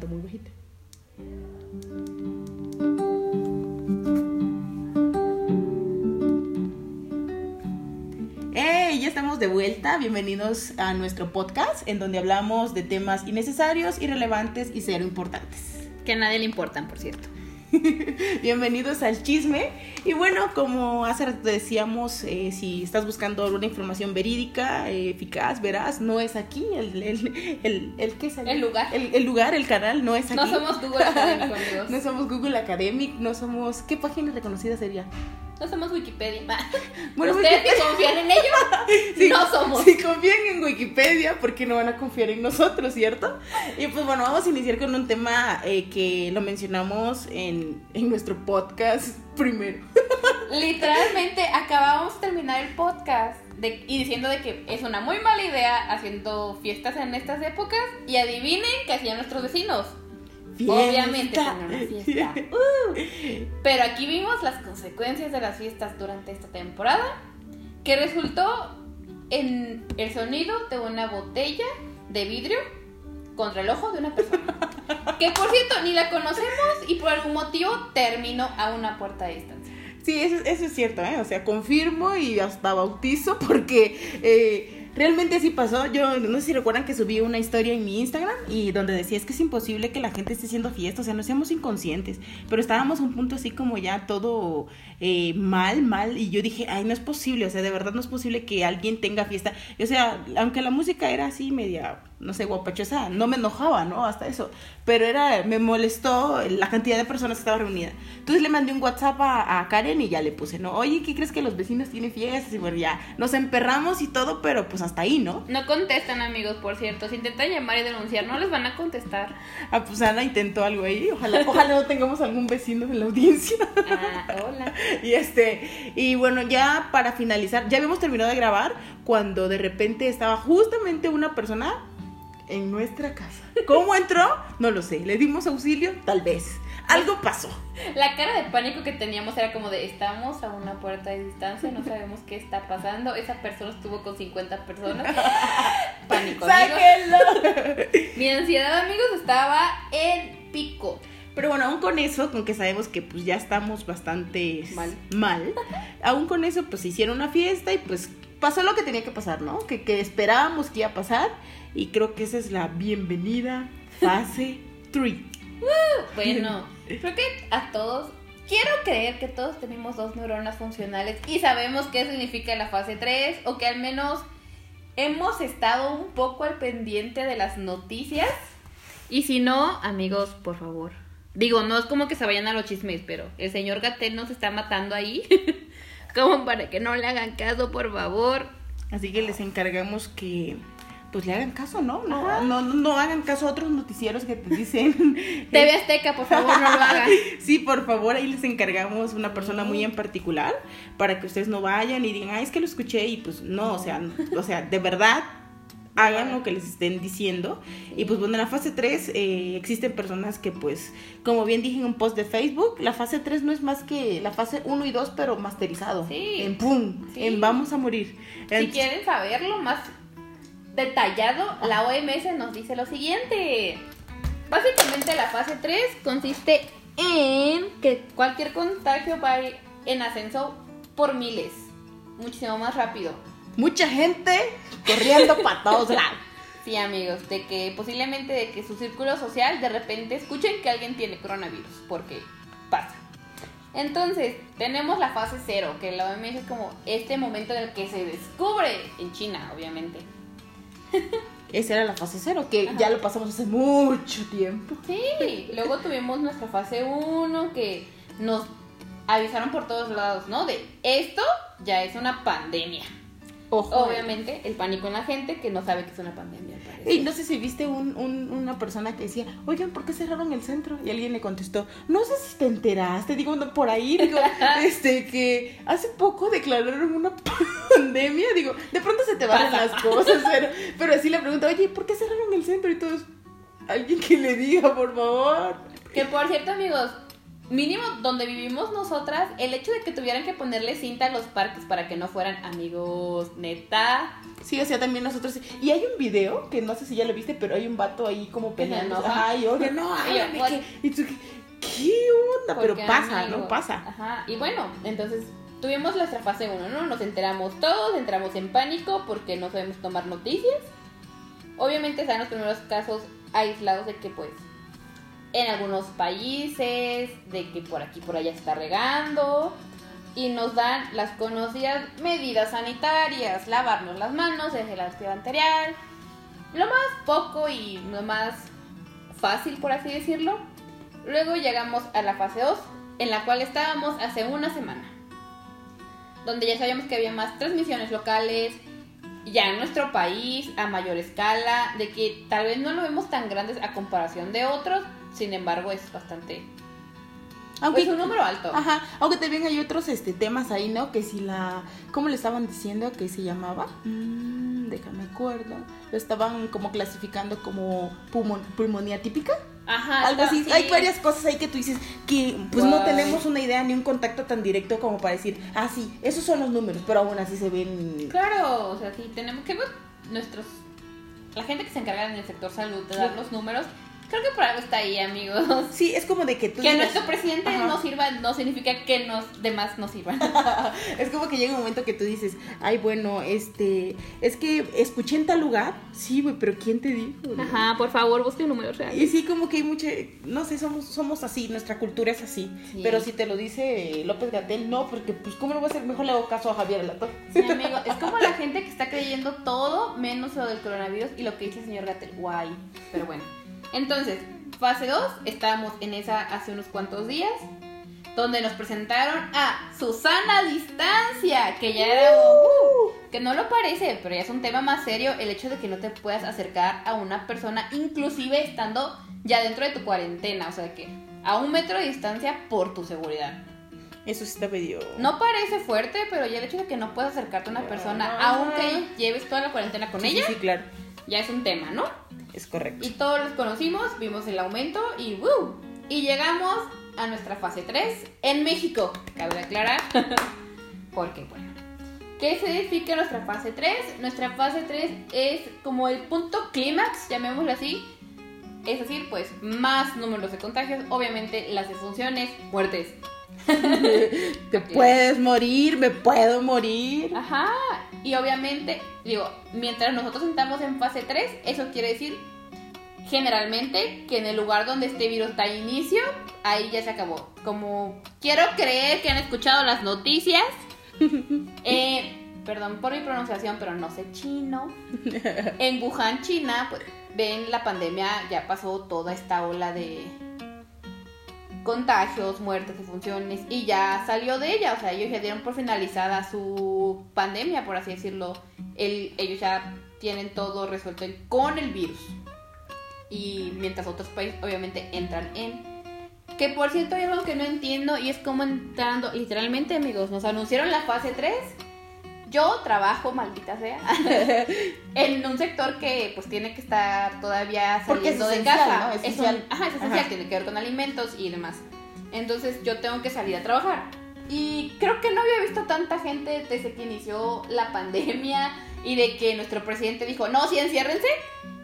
muy bajito. ¡Hey! Ya estamos de vuelta. Bienvenidos a nuestro podcast en donde hablamos de temas innecesarios, irrelevantes y cero importantes. Que a nadie le importan, por cierto. Bienvenidos al chisme. Y bueno, como hace rato decíamos, eh, si estás buscando alguna información verídica, eh, eficaz, verás, no es aquí. El, el, el, el, ¿qué es El lugar. El, lugar, el canal, no es aquí. No somos Google Academic, amigos. no somos Google Academic, no somos... ¿Qué página reconocida sería? No somos Wikipedia. Bueno, ¿Ustedes Wikipedia- que confían en ellos? Sí, no somos. Si confían en Wikipedia, ¿por qué no van a confiar en nosotros, cierto? Y pues bueno, vamos a iniciar con un tema eh, que lo mencionamos en, en nuestro podcast primero. Literalmente acabamos de terminar el podcast de- y diciendo de que es una muy mala idea haciendo fiestas en estas épocas y adivinen qué hacían nuestros vecinos. Obviamente tener una fiesta. Uh. Pero aquí vimos las consecuencias de las fiestas durante esta temporada, que resultó en el sonido de una botella de vidrio contra el ojo de una persona. Que por cierto, ni la conocemos y por algún motivo terminó a una puerta de distancia. Sí, eso, eso es cierto, ¿eh? O sea, confirmo y hasta bautizo porque eh, realmente así pasó. Yo no sé si recuerdan que subí una historia en mi Instagram y donde decía es que es imposible que la gente esté haciendo fiesta, o sea, no seamos inconscientes. Pero estábamos a un punto así como ya todo eh, mal, mal. Y yo dije, ay, no es posible, o sea, de verdad no es posible que alguien tenga fiesta. O sea, aunque la música era así media, no sé, guapachosa, no me enojaba, ¿no? Hasta eso. Pero era, me molestó la cantidad de personas que estaban reunidas. Entonces le mandé un WhatsApp a, a Karen y ya le puse, ¿no? Oye, ¿qué crees que los vecinos tienen fiestas? Y bueno, ya nos emperramos y todo, pero pues hasta ahí, ¿no? No contestan, amigos, por cierto. Si intentan llamar y denunciar, no les van a contestar. Ah, pues Ana intentó algo ahí. Ojalá, ojalá no tengamos algún vecino en la audiencia. Ah, hola. Y este, y bueno, ya para finalizar, ya habíamos terminado de grabar cuando de repente estaba justamente una persona en nuestra casa. ¿Cómo entró? No lo sé. ¿Le dimos auxilio? Tal vez. Algo pasó. La cara de pánico que teníamos era como de estamos a una puerta de distancia, no sabemos qué está pasando. Esa persona estuvo con 50 personas. Pánico. ¡Sáquenlo! Mi ansiedad, amigos, estaba en pico. Pero bueno, aún con eso, con que sabemos que pues ya estamos bastante Mal. mal, aún con eso pues se hicieron una fiesta y pues pasó lo que tenía que pasar, ¿no? Que, que esperábamos que iba a pasar y creo que esa es la bienvenida fase 3. Bueno, creo que a todos, quiero creer que todos tenemos dos neuronas funcionales y sabemos qué significa la fase 3 o que al menos hemos estado un poco al pendiente de las noticias. Y si no, amigos, por favor. Digo, no es como que se vayan a los chismes, pero el señor Gatel nos está matando ahí. como para que no le hagan caso, por favor. Así que les encargamos que pues le hagan caso, ¿no? No, Ajá. no, no, no hagan caso a otros noticieros que te dicen. TV Azteca, por favor, no lo hagan. Sí, por favor, ahí les encargamos una persona muy en particular para que ustedes no vayan y digan, ay, es que lo escuché y pues no, o sea, o sea, de verdad hagan lo que les estén diciendo. Y pues bueno, en la fase 3 eh, existen personas que pues, como bien dije en un post de Facebook, la fase 3 no es más que la fase 1 y 2, pero masterizado. Sí. En pum, Sí. en vamos a morir. Si En- quieren saberlo más detallado, la OMS nos dice lo siguiente. Básicamente la fase 3 consiste en que cualquier contagio va en ascenso por miles. Muchísimo más rápido. Mucha gente corriendo para todos lados. Sí, amigos, de que posiblemente de que su círculo social de repente escuchen que alguien tiene coronavirus, porque pasa. Entonces, tenemos la fase 0, que la OMS es como este momento en el que se descubre en China, obviamente. Esa era la fase 0, que Ajá. ya lo pasamos hace mucho tiempo. Sí, luego tuvimos nuestra fase 1 que nos avisaron por todos lados, ¿no? De esto ya es una pandemia. Ojo. Obviamente, el pánico en la gente que no sabe que es una pandemia. Y no sé si viste un, un- una persona que decía, oigan, ¿por qué cerraron el centro? Y alguien le contestó, no sé si te enteraste, digo, no, por ahí, digo, este, que hace poco declararon una pandemia, digo, de pronto se te van las cosas, pero, pero así le pregunto, oye, ¿por qué cerraron el centro? Y todos, alguien que le diga, por favor. Que por cierto, amigos, mínimo donde vivimos nosotras, el hecho de que tuvieran que ponerle cinta a los parques para que no fueran amigos, neta. Sí, o sea, también nosotros. Y hay un video que no sé si ya lo viste, pero hay un vato ahí como peleando. Ay, oye, no, Y yo, háblame, what? que- y tú, ¿qué, qué onda? Pero pasa, ¿no? Pasa. Ajá. Y bueno, entonces tuvimos nuestra fase 1, ¿no? Nos enteramos todos, entramos en pánico porque no sabemos tomar noticias. Obviamente están los primeros casos aislados de que pues en algunos países, de que por aquí por allá está regando y nos dan las conocidas medidas sanitarias, lavarnos las manos, el antibacterial, lo más poco y lo más fácil por así decirlo. Luego llegamos a la fase 2, en la cual estábamos hace una semana, donde ya sabíamos que había más transmisiones locales, ya en nuestro país, a mayor escala, de que tal vez no lo vemos tan grandes a comparación de otros, sin embargo es bastante... Aunque pues un número alto. Ajá, aunque también hay otros este temas ahí, ¿no? Que si la ¿cómo le estaban diciendo que se llamaba? Mm, déjame acuerdo. Lo estaban como clasificando como pulmon- pulmonía típica. Ajá. Algo así. sí. Hay varias cosas ahí que tú dices que pues no tenemos una idea ni un contacto tan directo como para decir, ah, sí, esos son los números, pero aún así se ven. Claro, o sea, sí, tenemos que ver nuestros... La gente que se encarga en el sector salud de dar Sí. los números, creo que por algo está ahí, amigos. Sí, es como de que tú Que digas- nuestro presidente Ajá. no sirva no significa que los demás no sirvan. Es como que llega un momento que tú dices, ay, bueno, este, es que escuché en tal lugar. Sí, güey, pero ¿quién te dijo? Ajá, por favor, busque números reales. Y sí, como que hay mucha, no sé, somos, somos así, nuestra cultura es así. Sí. Pero si te lo dice López Gatel, no, porque pues ¿cómo lo voy a hacer? Mejor le hago caso a Javier Alatorre. Sí, amigo, es como la gente que está creyendo todo menos lo del coronavirus y lo que dice el señor Gatel. Guay. Pero bueno. Entonces, fase 2, estábamos en esa hace unos cuantos días, donde nos presentaron a Susana Distancia, que ya era... uh, que no lo parece, pero ya es un tema más serio el hecho de que no te puedas acercar a una persona, inclusive estando ya dentro de tu cuarentena, o sea que a un metro de distancia por tu seguridad. Eso sí está medio... No parece fuerte, pero ya el hecho de que no puedas acercarte a una persona, Ajá. aunque lleves toda la cuarentena con Sí, sí, ella, Sí, claro, ya es un tema, ¿no? es correcto. Y todos los conocimos, vimos el aumento y ¡woo! Y llegamos a nuestra fase 3 en México, cabe aclarar. Porque, bueno, ¿qué significa nuestra fase 3? Nuestra fase 3 es como el punto clímax, llamémoslo así. Es decir, pues más números de contagios, obviamente las defunciones, muertes. Te puedes morir, me puedo morir. Ajá, y obviamente, digo, mientras nosotros estamos en fase 3, eso quiere decir generalmente que en el lugar donde este virus da inicio, ahí ya se acabó. Como quiero creer que han escuchado las noticias, eh, perdón por mi pronunciación, pero no sé chino. En Wuhan, China, pues ven la pandemia, ya pasó toda esta ola de contagios, muertes, defunciones y ya salió de ella, o sea, ellos ya dieron por finalizada su pandemia, por así decirlo. El- ellos ya tienen todo resuelto el- con el virus. Y mientras otros países obviamente entran en que por cierto hay algo que no entiendo y es como entrando, literalmente amigos, nos anunciaron la fase 3. Yo trabajo, maldita sea, en un sector que pues tiene que estar todavía es saliendo de casa. ¿no? Es Esencial. un- ajá, es esencial, Ajá. tiene que ver con alimentos y demás. Entonces yo tengo que salir a trabajar. Y creo que no había visto tanta gente desde que inició la pandemia y de que nuestro presidente dijo, no, sí, enciérrense.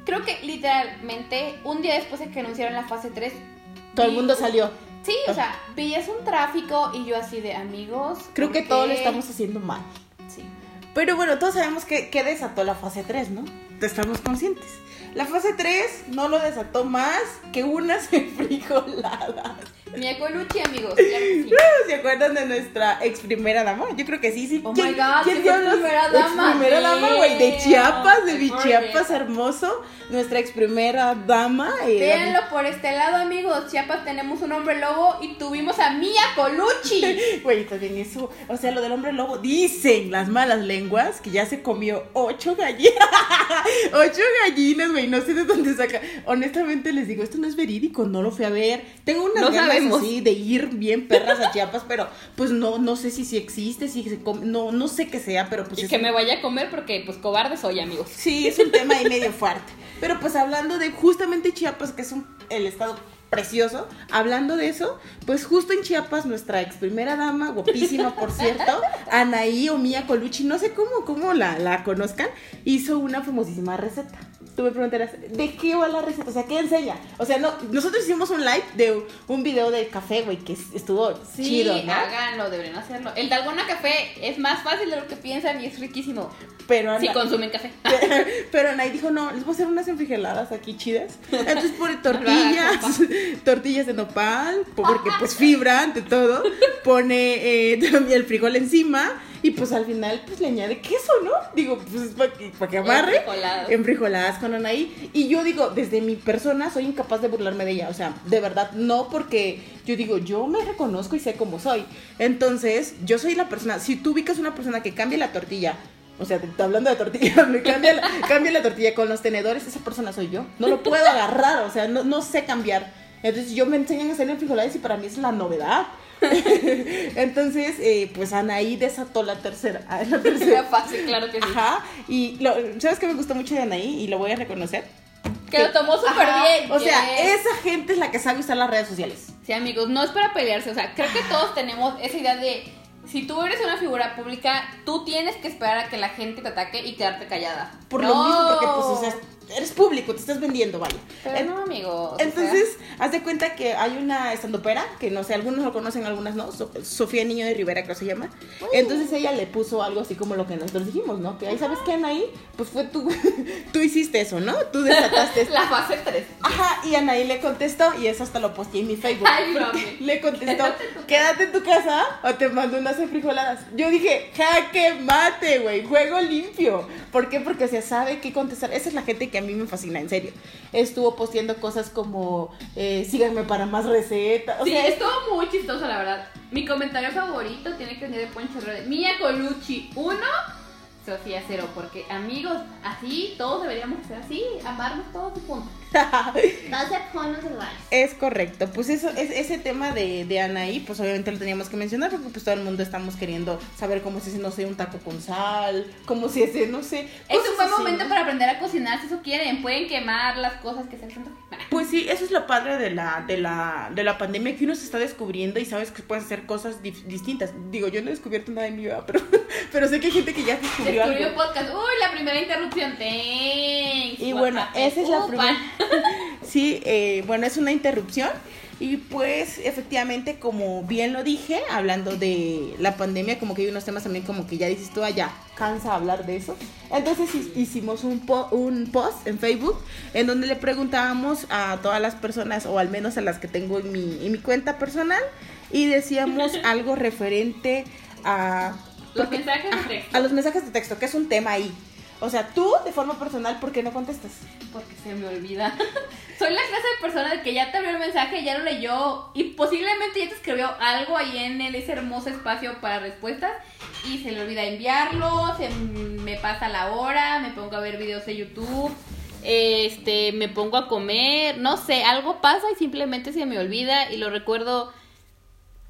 Creo que literalmente un día después de que anunciaron la fase 3, Todo el mundo salió. Sí, o sea, veías un tráfico y yo así de amigos. Creo ¿por que todo lo qué?". estamos haciendo mal. Pero bueno, todos sabemos que, que desató la fase 3, ¿no? Estamos conscientes. La fase 3 no lo desató más que unas frijoladas. Mi Colucci, amigos. claro que sí. ¿Se acuerdan de nuestra ex primera dama? Yo creo que sí, sí. Oh my God, sí fue diablos? primera dama. Ex primera dama, güey, de. Chiapas, de mi Por Chiapas eso. hermoso. Nuestra ex primera dama. eh, Véanlo por este lado, amigos. Chiapas tenemos un hombre lobo y tuvimos a Mia Colucci. Güey, también eso, o sea, lo del hombre lobo, dicen las malas lenguas que ya se comió ocho gallinas, ocho gallinas, güey, no sé de dónde saca. Honestamente les digo, esto no es verídico, no lo fui a ver. Tengo unas No ganas sabemos. así de ir bien perras a Chiapas, pero pues no, no sé si, si existe, si se come, no, no sé qué sea, pero pues Y es que un- me vaya a comer porque, pues, cobarde soy, amigos. Sí, es un tema ahí medio fuerte. Pero pues hablando de justamente Chiapas, que es un- el estado precioso. Hablando de eso, pues justo en Chiapas, nuestra ex primera dama, guapísima por cierto, Anaí o Mía Colucci, no sé cómo, cómo la, la conozcan, hizo una famosísima receta. Tú me preguntarás, ¿de qué va la receta? O sea, ¿qué enseña? O sea, no, nosotros hicimos un live de un video de café, güey, que estuvo sí, chido, ¿no? háganlo, deberían hacerlo. El Dalgona Café es más fácil de lo que piensan y es riquísimo. Pero Ana- Si consumen café. Pero dijo, no, les voy a hacer unas enfrigeladas aquí chidas. Entonces pone tortillas, tortillas de nopal, porque pues fibra ante todo. Pone eh, también el frijol encima y pues al final pues le añade queso, ¿no? Digo, pues para que, pa' que amarre. Enfrijoladas. Con Anaí. Y yo digo, desde mi persona soy incapaz de burlarme de ella. O sea, de verdad, no porque yo digo, yo me reconozco y sé cómo soy. Entonces, yo soy la persona, si tú ubicas una persona que cambia la tortilla, o sea, te- hablando de tortilla, me cambia la, cambia la tortilla con los tenedores, esa persona soy yo. No lo puedo agarrar, o sea, no, no sé cambiar. Entonces, yo me enseñan a hacer enfrijoladas y para mí es la novedad. Entonces, eh, pues Anaí desató la tercera. La Era tercera. fácil, claro que sí. Ajá. Y lo, ¿sabes qué me gustó mucho de Anaí? Y lo voy a reconocer. Que lo tomó súper bien. O sea, esa gente es la que sabe usar las redes sociales. Sí, amigos, no es para pelearse. O sea, creo que todos tenemos esa idea de. Si tú eres una figura pública, tú tienes que esperar a que la gente te ataque y quedarte callada. Por No. lo mismo, porque pues, o sea, eres público, te estás vendiendo, vaya. Pero no, amigos. o sea, Entonces, haz de cuenta que hay una estandopera, que no sé, algunos lo conocen, algunas no, So- Sofía Niño de Rivera creo se llama. Entonces ella le puso algo así como lo que nosotros dijimos, ¿no? Que ahí, ¿sabes qué, Anaí? Pues fue tú, tú hiciste eso, ¿no? Tú desataste. La fase 3. Ajá, y Anaí le contestó, y eso hasta lo posteé en mi Facebook. Ay, le contestó, Quédate en tu casa. o te mando unas enfrijoladas. Yo dije, jaque mate, güey, juego limpio. ¿Por qué? Porque, o sea, sabe qué contestar. Esa es la gente que a mí me fascina, en serio. Estuvo posteando cosas como, eh, síganme para más recetas. O sí, sea, estuvo muy chistoso, la verdad. Mi comentario favorito tiene que venir de Poncho. Mía Colucci 1, Sofía 0. Porque, amigos, así todos deberíamos ser así. Amarnos todos y punto. Es correcto, pues eso, es, ese tema de, de Anaí, pues obviamente lo teníamos que mencionar porque pues todo el mundo estamos queriendo saber cómo se hace, no sé, un taco con sal, cómo se hace, no sé. Es un buen así, momento ¿no? para aprender a cocinar si eso quieren. Pueden quemar las cosas que se hacen. Pues sí, eso es lo padre de la, de la, de la pandemia, que uno se está descubriendo y sabes que puedes hacer cosas distintas. Digo, yo no he descubierto nada en mi vida, pero, pero sé que hay gente que ya descubrió Descubrió algo. podcast. Uy, la primera interrupción. Thanks. Y bueno, esa es la primera. Sí, eh, bueno, es una interrupción. Y pues efectivamente, como bien lo dije, hablando de la pandemia, como que hay unos temas también como que ya dices tú, "Ah, ya cansa hablar de eso. Entonces hi- hicimos un, po- un post en Facebook en donde le preguntábamos a todas las personas, o al menos a las que tengo en mi, en mi cuenta personal, y decíamos algo referente a... Los mensajes de a los mensajes de texto, que es un tema ahí. O sea, tú de forma personal, ¿por qué no contestas? Porque se me olvida. Soy la clase de persona de que ya te abrió el mensaje, ya lo leyó y posiblemente ya te escribió algo ahí en ese hermoso espacio para respuestas y se le olvida enviarlo, se me pasa la hora, me pongo a ver videos de YouTube, este, me pongo a comer, no sé, algo pasa y simplemente se me olvida y lo recuerdo.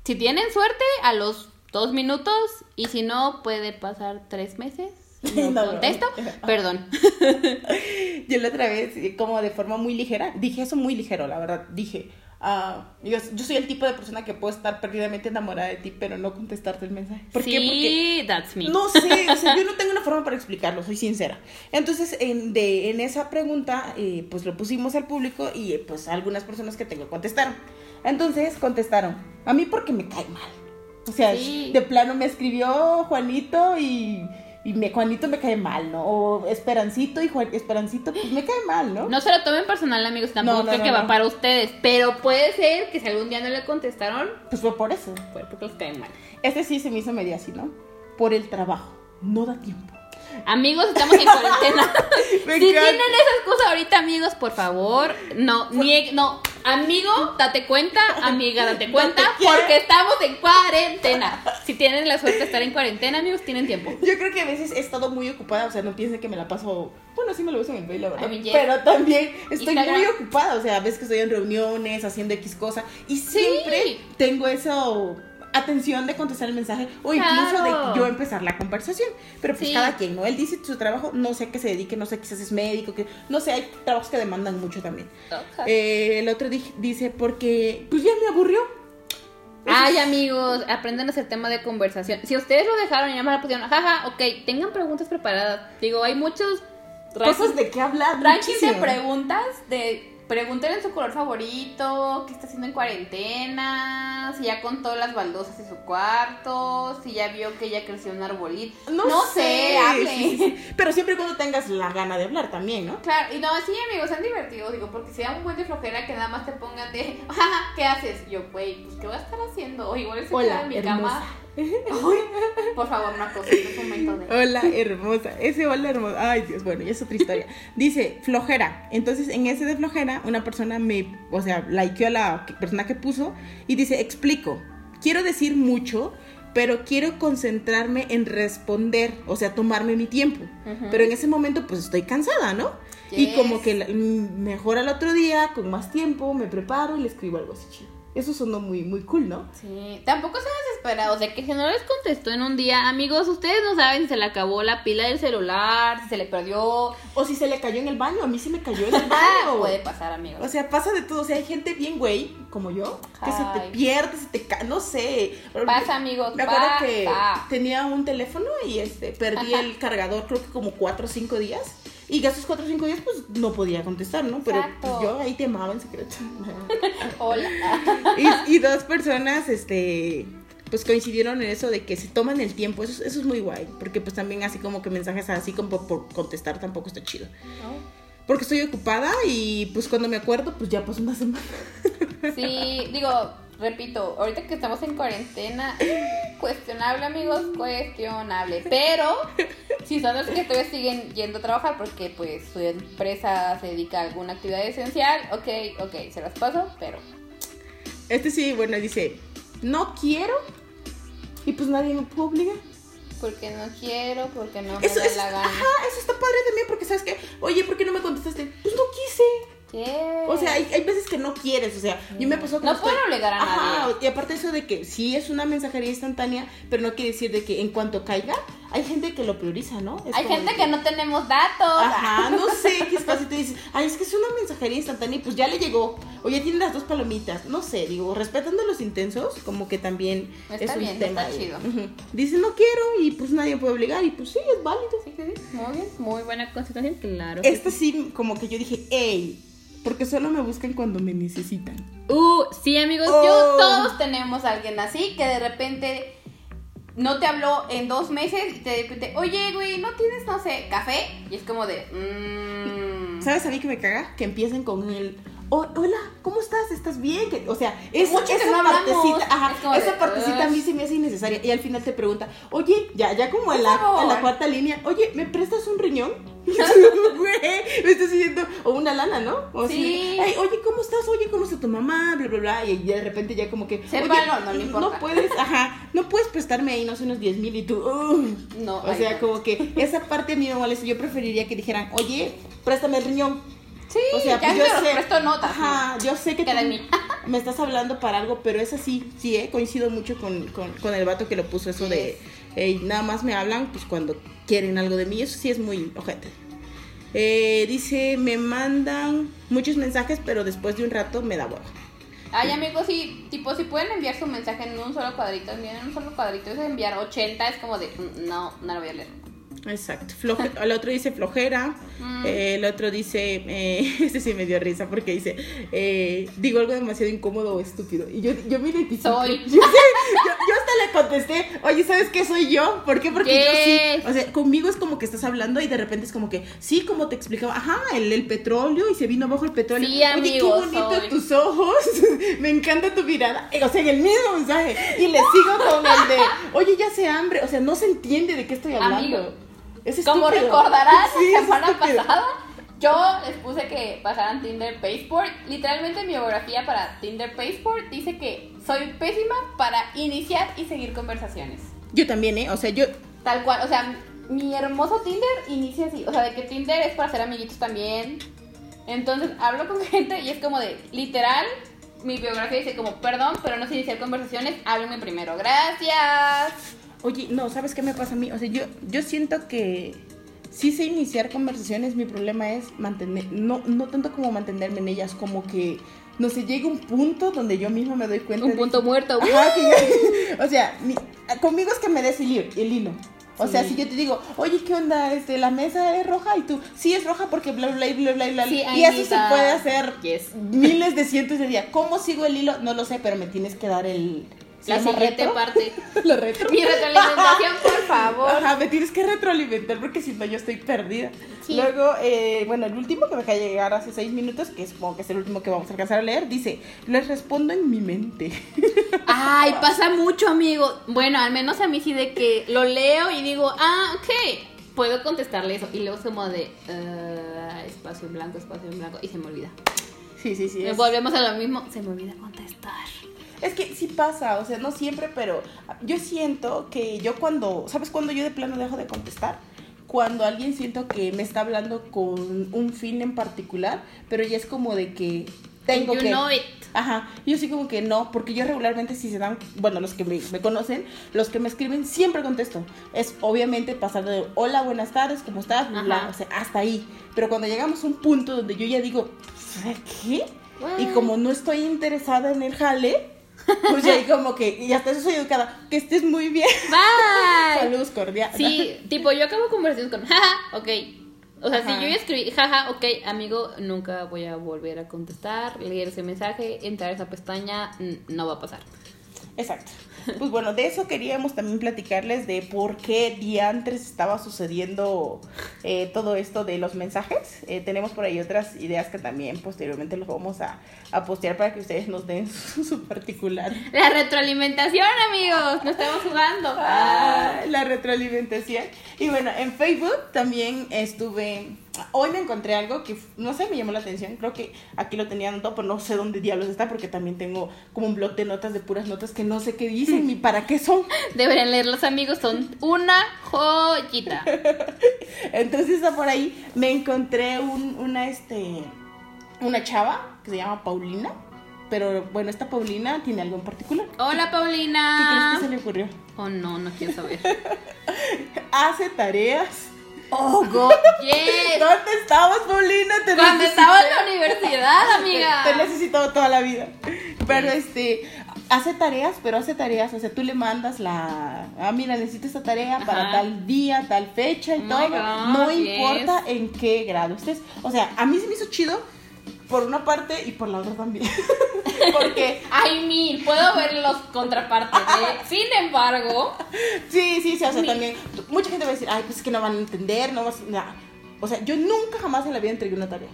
Si tienen suerte, a los dos minutos y si no, puede pasar tres meses. No, contesto, perdón. Yo la otra vez, eh, como de forma muy ligera, dije eso muy ligero, la verdad. Dije, ah, yo, yo soy el tipo de persona que puedo estar perdidamente enamorada de ti, pero no contestarte el mensaje. ¿Por sí, qué? Porque that's me. no sé, o sea, yo no tengo una forma para explicarlo, soy sincera. Entonces, en, de, en esa pregunta, eh, pues lo pusimos al público y eh, pues algunas personas que tengo contestaron. Entonces, contestaron, a mí porque me cae mal. O sea, Sí. de plano me escribió Juanito y, y me, Juanito me cae mal, ¿no? O Esperancito y Juan, Esperancito, pues me cae mal, ¿no? No se lo tomen personal, amigos. Tampoco No, no, creo no, que va para ustedes. Pero puede ser que si algún día no le contestaron, Pues fue por eso. fue porque les cae mal. Este sí se me hizo medio así, ¿no? Por el trabajo. No da tiempo. Amigos, estamos en cuarentena. Si tienen esas cosas ahorita, amigos, por favor, no, niegue- no, amigo, date cuenta, amiga, date cuenta, Date porque estamos en cuarentena. Si tienen la suerte de estar en cuarentena, amigos, tienen tiempo. Yo creo que a veces he estado muy ocupada, o sea, no piensen que me la paso. Bueno, sí me lo beso en el pelo, la verdad. I mean, yes. Pero también estoy Instagram. muy ocupada, o sea, a veces que estoy en reuniones, haciendo X cosa. Y siempre tengo eso atención de contestar el mensaje o incluso Claro. de yo empezar la conversación. Pero pues Sí. cada quien, ¿no? Él dice su trabajo, no sé a qué se dedique, no sé, quizás es médico, que no sé, hay trabajos que demandan mucho también. Eh, el otro di- dice, porque pues ya me aburrió. Ay, amigos, aprendan a hacer tema de conversación. Si ustedes lo dejaron y ya me la pusieron, jaja, ok, tengan preguntas preparadas. Digo, hay muchos Cosas de qué hablar. rankings de preguntas de pregúntenle su color favorito, qué está haciendo en cuarentena, si ya contó las baldosas de su cuarto, si ya vio que ya creció un arbolito. No, sé, hable. sí, sí, sí. Pero siempre y cuando tengas la gana de hablar también, ¿no? Claro, y no, sí, amigos, sean divertidos, digo, porque si da un buen de flojera que nada más te pongan de, ¿qué haces? Y yo, güey, pues, ¿qué voy a estar haciendo? O igual se Hola, queda en mi hermosa. cama. Ay, por favor, una cosa, es un momento de... Hola, hermosa. Ese hola, hermosa. Ay, Dios, bueno, ya es otra historia. Dice, flojera. Entonces, en ese de flojera, una persona me, o sea, likeó a la persona que puso y dice, explico. Quiero decir mucho, pero quiero concentrarme en responder, o sea, tomarme mi tiempo. Pero en ese momento, pues estoy cansada, ¿no? Y como que mm, mejor al otro día, con más tiempo, me preparo y le escribo algo así chido. Eso sonó muy, muy cool, ¿no? Sí, tampoco sean desesperados, de que si no les contestó en un día, amigos, ustedes no saben si se le acabó la pila del celular, si se le perdió. O si se le cayó en el baño, a mí se me cayó en el baño. puede pasar, amigos. O sea, pasa de todo. O sea, hay gente bien güey, como yo, que se te pierde, se te cae, no sé. Pasa, amigos, Me acuerdo pasa. que tenía un teléfono y este perdí el cargador, creo que como cuatro o cinco días. Y esos cuatro o cinco días, pues no podía contestar, ¿no? Pero Exacto. yo ahí te amaba en secreto. Hola. y, y dos personas, este. Pues coincidieron en eso de que se toman el tiempo, eso, es- eso es muy guay, porque pues también así como que mensajes así como por, contestar tampoco está chido. Porque estoy ocupada y pues cuando me acuerdo pues ya pasó una semana. Sí, digo, repito, ahorita que estamos en cuarentena, cuestionable, amigos, cuestionable. Pero si son los que todavía siguen yendo a trabajar porque pues su empresa se dedica a alguna actividad esencial, ok, ok, se las paso, pero Este sí, bueno, dice, no quiero y pues nadie me puede obligar. porque no quiero, porque no me Eso, da eso- la gana. ajá, eso está padre también porque sabes que, oye, ¿por qué no me contestaste? Pues no quise. Yeah. O sea, hay, hay veces que no quieres, o sea, yo me pasó que No estoy- pueden obligar a Ajá, nadie. y aparte eso de que sí es una mensajería instantánea, pero no quiere decir de que en cuanto caiga, hay gente que lo prioriza, ¿no? Es Hay gente que no tenemos datos. Ajá, no sé qué es fácil. Te dices, ay, es que es una mensajería instantánea y pues ya le llegó. O ya tiene las dos palomitas. No sé, digo, respetando los intensos, como que también Está es un bien, tema. está chido. Dice, no quiero y pues nadie puede obligar y pues sí, es válido. Sí, sí, sí. Muy bien, muy buena constitución, claro. Esta sí, como que yo dije, hey, porque solo me buscan cuando me necesitan. Uh, sí, amigos, Oh. yo todos tenemos a alguien así que de repente no te habló en dos meses y te de repente, oye, güey, ¿no tienes, no sé, café? Y es como de, mmm. ¿Sabes a mí que me caga? Que empiecen con el. "Oh, hola, ¿cómo estás? ¿Estás bien? Que- o sea, es, Mucho que esa no partecita, ajá, Es esa de, partecita a mí se me hace innecesaria. Y al final te pregunta, oye, ya, ya como la, en la cuarta línea, oye, ¿me prestas un riñón? Güey, me estás diciendo, o una lana, ¿no? O así, Sí. "Ay, oye, ¿cómo estás? Oye, ¿cómo está tu mamá? Bla, bla, bla. Y de repente ya como que, oye, no le importa. puedes, ajá, no puedes prestarme ahí, no sé, unos 10 mil y tú, "Ugh". No, O sea, no. como que esa parte a mí me molesta. Yo preferiría que dijeran, oye, préstame el riñón. Sí, O sea, ya pues yo sé. presto notas. Ajá, yo sé que tú me estás hablando para algo, pero es así, sí, eh, coincido mucho con, con, con el vato que lo puso eso de, "Ey, nada más me hablan pues cuando quieren algo de mí, eso sí es muy ojete. Eh, dice, me mandan muchos mensajes, pero después de un rato me da huevo. Ay, amigos, sí, tipo, si pueden enviar su mensaje en un solo cuadrito, en un solo cuadrito, es enviar 80, es como de, "Mm, no, no lo voy a leer. Exacto. Floje- el otro dice flojera. Mm. eh, el otro dice. Eh, este sí me dio risa porque dice. eh, digo algo demasiado incómodo o estúpido. Y yo, yo me identifico. Soy. Yo, sé, yo, yo hasta le contesté. Oye, ¿sabes qué soy yo? ¿Por qué? Porque yo sí. O sea, conmigo es como que estás hablando y de repente es como que. Sí, como te explicaba. Ajá, el, el petróleo y se vino abajo el petróleo. Sí, Oye, qué bonito soy. tus ojos. me encanta tu mirada. Eh, O sea, en el mismo mensaje. Y le sigo con el de. Oye, ya se hambre. O sea, no se entiende de qué estoy hablando. Amigo. Es Como recordarás, Sí, la semana estúpido. pasada, yo les puse que pasaran Tinder Passport. Literalmente mi biografía para Tinder Passport dice que soy pésima para iniciar y seguir conversaciones. Yo también, ¿eh? O sea, yo. Tal cual, o sea, mi hermoso Tinder inicia así. O sea, de que Tinder es para hacer amiguitos también. Entonces hablo con gente y es como de, literal, mi biografía dice como, perdón, pero no sé iniciar conversaciones, háblenme primero. Gracias. Oye, no, ¿sabes qué me pasa a mí? O sea, yo, yo siento que sí sé iniciar conversaciones, mi problema es mantener, no, no tanto como mantenerme en ellas, como que, no sé, llega un punto donde yo mismo me doy cuenta. Un de punto que- muerto. Ajá, que ya- o sea, mi- conmigo es que me des el hilo. El hilo. O sea, si yo te digo, oye, ¿qué onda? Este, la mesa es roja y tú, sí es roja porque bla, bla, bla, bla, bla. Sí, y eso se puede hacer Yes. miles de cientos de días. ¿Cómo sigo el hilo? No lo sé, pero me tienes que dar el... ¿se La siguiente retro? parte. Lo retro. Mi retroalimentación, por favor. Ajá, me tienes que retroalimentar porque si no yo estoy perdida. Sí. Luego, eh, bueno, el último que me acaba de llegar hace seis minutos, que supongo que es el último que vamos a alcanzar a leer, dice, les respondo en mi mente. Ay, pasa mucho, amigo. Bueno, al menos a mí sí de que lo leo y digo, ah, ok, puedo contestarle eso. Y luego es como de, "Ah, espacio en blanco, espacio en blanco, y se me olvida. Sí, sí, sí. es- Volvemos a lo mismo, se me olvida contestar. Es que sí pasa, o sea, no siempre, pero yo siento que yo cuando, ¿sabes cuando yo de plano dejo de contestar? Cuando alguien siento que me está hablando con un fin en particular, pero ya es como de que tengo You que... know it. Ajá, yo sí como que no, porque yo regularmente si se dan, bueno, los que me, me conocen, los que me escriben, siempre contesto. Es obviamente pasar de hola, buenas tardes, ¿cómo estás? Bla, o sea, hasta ahí. Pero cuando llegamos a un punto donde yo ya digo, ¿qué? Y como no estoy interesada en el jale, pues ahí como que, y hasta eso soy educada, que estés muy bien. Bye. Saludos cordiales. Sí, tipo, yo acabo conversaciones con jaja, ok. O sea, Ajá. si yo ya escribí jaja, ok, amigo, nunca voy a volver a contestar, leer ese mensaje, entrar a esa pestaña, no va a pasar. Exacto. Pues bueno, de eso queríamos también platicarles de por qué diantres estaba sucediendo eh, todo esto de los mensajes. Eh, tenemos por ahí otras ideas que también posteriormente los vamos a, a postear para que ustedes nos den su, su particular. La retroalimentación, amigos, no estamos jugando. Ah, la retroalimentación. Y bueno, en Facebook también estuve. Hoy me encontré algo que no sé, me llamó la atención. Creo que aquí lo tenía anotado, pero no sé dónde diablos está porque también tengo como un blog de notas de puras notas que no sé qué dicen ni para qué son. Deberían leer los amigos, son una joyita. Entonces está por ahí. Me encontré un, una este una chava que se llama Paulina. Pero bueno, esta Paulina tiene algo en particular. Hola, ¿Qué Paulina. crees que se le ocurrió? Oh, no, no quiero saber. Hace tareas. Oh, God, yes. ¿Dónde estabas, Paulina? Te Cuando necesité. estaba en la universidad, amiga. Te he necesitado toda la vida. Pero este, hace tareas, pero hace tareas. O sea, tú le mandas la. Ah, mira, necesito esta tarea para tal día, tal fecha y Oh todo. God, no yes. importa en qué grado estés. O sea, a mí se me hizo chido por una parte y por la otra también. Porque, I mean, puedo ver los contrapartes. ¿eh? Sin embargo, sí, sí, sí, o sea, también. Mucha gente va a decir, ay, pues es que no van a entender, no vas. nah". O sea, yo nunca jamás en la vida entregué una tarea.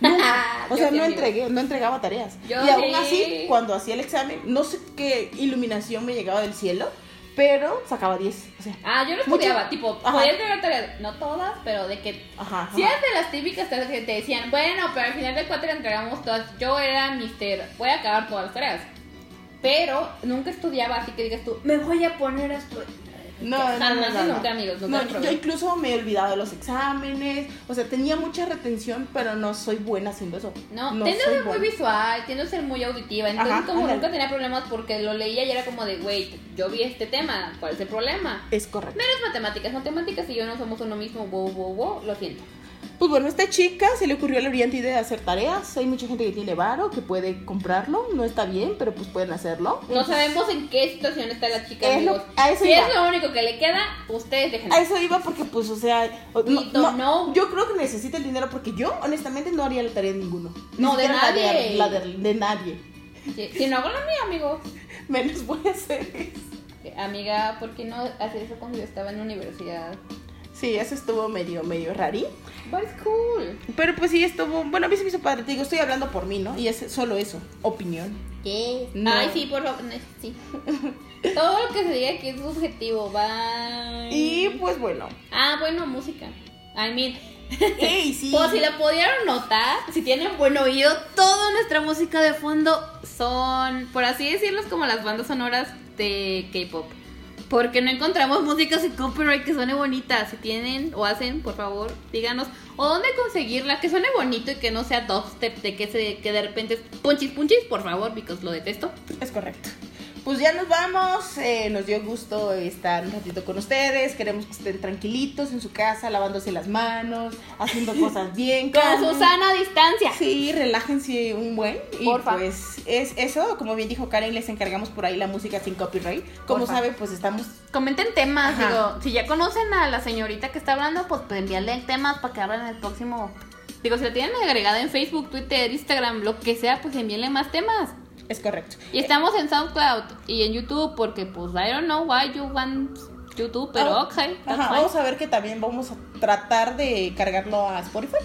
Nunca. O sea, no entregué, no entregaba tareas. Yo y aún sí. así, cuando hacía el examen, no sé qué iluminación me llegaba del cielo, pero sacaba 10. O sea, ah, yo no Mucho- estudiaba, tipo, podía entregar tareas, no todas, pero de que ajá. ajá. Si eras de las típicas tareas que te decían, bueno, pero al final de cuatro entregamos todas. Yo era mister, voy a acabar todas las tareas. Pero nunca estudiaba, así que digas tú, me voy a poner a estudiar. No, no, Jamás no, no, no. nunca, amigos, nunca No, yo, incluso me he olvidado de los exámenes. O sea, tenía mucha retención, pero no soy buena haciendo eso. No, tiendo a ser muy visual, tiendo a ser muy auditiva. Entonces, Ajá, como ándale. nunca tenía problemas porque lo leía y era como de, wait, yo vi este tema, ¿cuál es el problema? Es correcto. No eres matemáticas, matemáticas y yo no somos uno mismo, wow, wow, wow, lo siento. Pues bueno, a esta chica se le ocurrió la brillante idea de hacer tareas. Hay mucha gente que tiene varo, que puede comprarlo. No está bien, pero pues pueden hacerlo. No sabemos en qué situación está la chica, Es lo- a eso si iba. es lo único que le queda, ustedes dejen. A eso iba porque, pues, o sea, o- We don't know. yo creo que necesita el dinero porque yo, honestamente, no haría la tarea de ninguno. Ni No, de la nadie. La de, de nadie. Si no hago la mía, amigos. Menos voy a hacer eso. Amiga, ¿por qué no hacer eso cuando yo estaba en la universidad? Sí, eso estuvo medio, medio rarí. But it's cool. Pero pues sí, estuvo. Bueno, a mí se me hizo padre. Te digo, estoy hablando por mí, ¿no? Y es solo eso. Opinión. Yes. No. Ay, sí, por favor. Sí. Todo lo que se diga aquí es subjetivo. Bye. Y pues bueno. Ah, bueno, música. I mean, ¡Ey, sí! Por si la pudieron notar, si tienen buen oído, toda nuestra música de fondo son, por así decirlo, como las bandas sonoras de K-pop. Porque no encontramos música sin copyright que suene bonita. Si tienen o hacen, por favor, díganos. O dónde conseguirla, que suene bonito y que no sea dubstep, de que, se, que de repente es punchis punchis, por favor, because lo detesto. Es correcto. Pues ya nos vamos, eh, nos dio gusto estar un ratito con ustedes, queremos que estén tranquilitos en su casa, lavándose las manos, haciendo cosas bien. Con su sana distancia. Sí, relájense un buen. Y Porfa. pues es eso, como bien dijo Karen, les encargamos por ahí la música sin copyright. Como Porfa. sabe, pues estamos... Comenten temas, Ajá. digo, si ya conocen a la señorita que está hablando, pues, pues envíale temas para que hablen en el próximo. Digo, si la tienen agregada en Facebook, Twitter, Instagram, lo que sea, pues envíenle más temas. Es correcto. Y estamos en SoundCloud y en YouTube porque pues I don't know why you want YouTube, pero ok, that's Ajá, vamos a ver que también vamos a tratar de cargarlo a Spotify,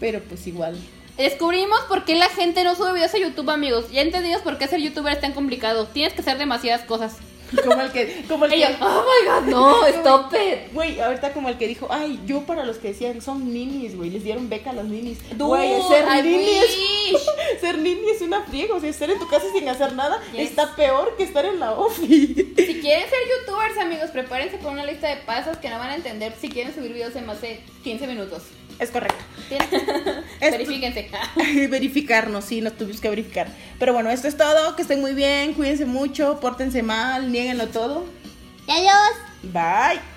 pero pues igual. Descubrimos por qué la gente no sube videos a YouTube, amigos. Ya entendimos por qué ser youtuber es tan complicado. Tienes que hacer demasiadas cosas. Como el que... Como el que oh my god, no, stop it. Güey, ahorita como el que dijo, ay, yo para los que decían son ninis, güey, les dieron beca a los ninis. Güey, ser I nini es, wish. ser nini es una friega, o sea, estar en tu casa sin hacer nada Yes. está peor que estar en la ofi. Si quieren ser youtubers, amigos, prepárense con una lista de pasos que no van a entender si quieren subir videos en más de 15 minutos. Es correcto. Verifíquense. Verificarnos, sí, nos tuvimos que verificar. Pero bueno, esto es todo, que estén muy bien, cuídense mucho, pórtense mal, nieguenlo todo. ¡Y adiós! Bye.